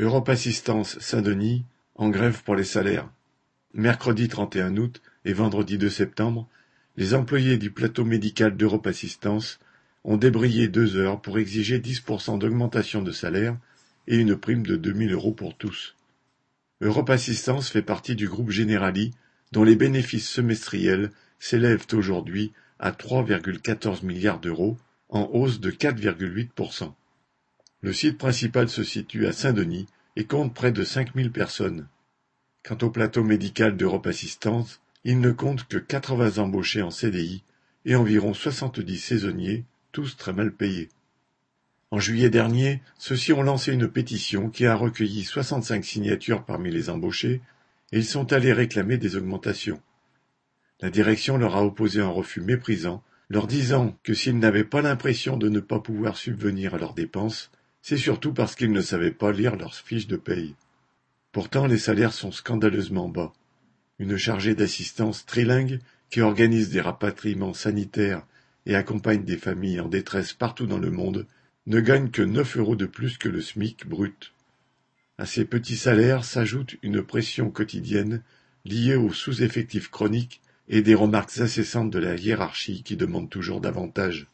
Europe Assistance Saint-Denis, en grève pour les salaires. Mercredi 31 août et vendredi 2 septembre, les employés du plateau médical d'Europe Assistance ont débrayé deux heures pour exiger 10% d'augmentation de salaire et une prime de 2000 euros pour tous. Europe Assistance fait partie du groupe Generali, dont les bénéfices semestriels s'élèvent aujourd'hui à 3,14 milliards d'euros, en hausse de 4,8%. Le site principal se situe à Saint-Denis et compte près de 5000 personnes. Quant au plateau médical d'Europe Assistance, il ne compte que 80 embauchés en CDI et environ 70 saisonniers, tous très mal payés. En juillet dernier, ceux-ci ont lancé une pétition qui a recueilli 65 signatures parmi les embauchés et ils sont allés réclamer des augmentations. La direction leur a opposé un refus méprisant, leur disant que s'ils n'avaient pas l'impression de ne pas pouvoir subvenir à leurs dépenses, c'est surtout parce qu'ils ne savaient pas lire leurs fiches de paye. Pourtant les salaires sont scandaleusement bas. Une chargée d'assistance trilingue qui organise des rapatriements sanitaires et accompagne des familles en détresse partout dans le monde ne gagne que neuf euros de plus que le SMIC brut. À ces petits salaires s'ajoute une pression quotidienne liée aux sous-effectifs chroniques et des remarques incessantes de la hiérarchie qui demande toujours davantage.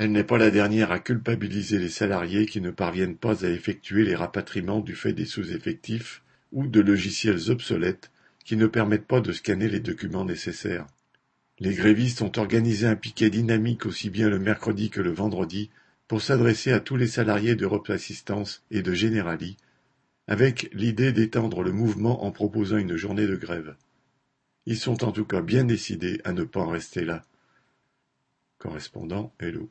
Elle n'est pas la dernière à culpabiliser les salariés qui ne parviennent pas à effectuer les rapatriements du fait des sous-effectifs ou de logiciels obsolètes qui ne permettent pas de scanner les documents nécessaires. Les grévistes ont organisé un piquet dynamique aussi bien le mercredi que le vendredi pour s'adresser à tous les salariés d'Europe Assistance et de Generali, avec l'idée d'étendre le mouvement en proposant une journée de grève. Ils sont en tout cas bien décidés à ne pas en rester là. Correspondant Hello.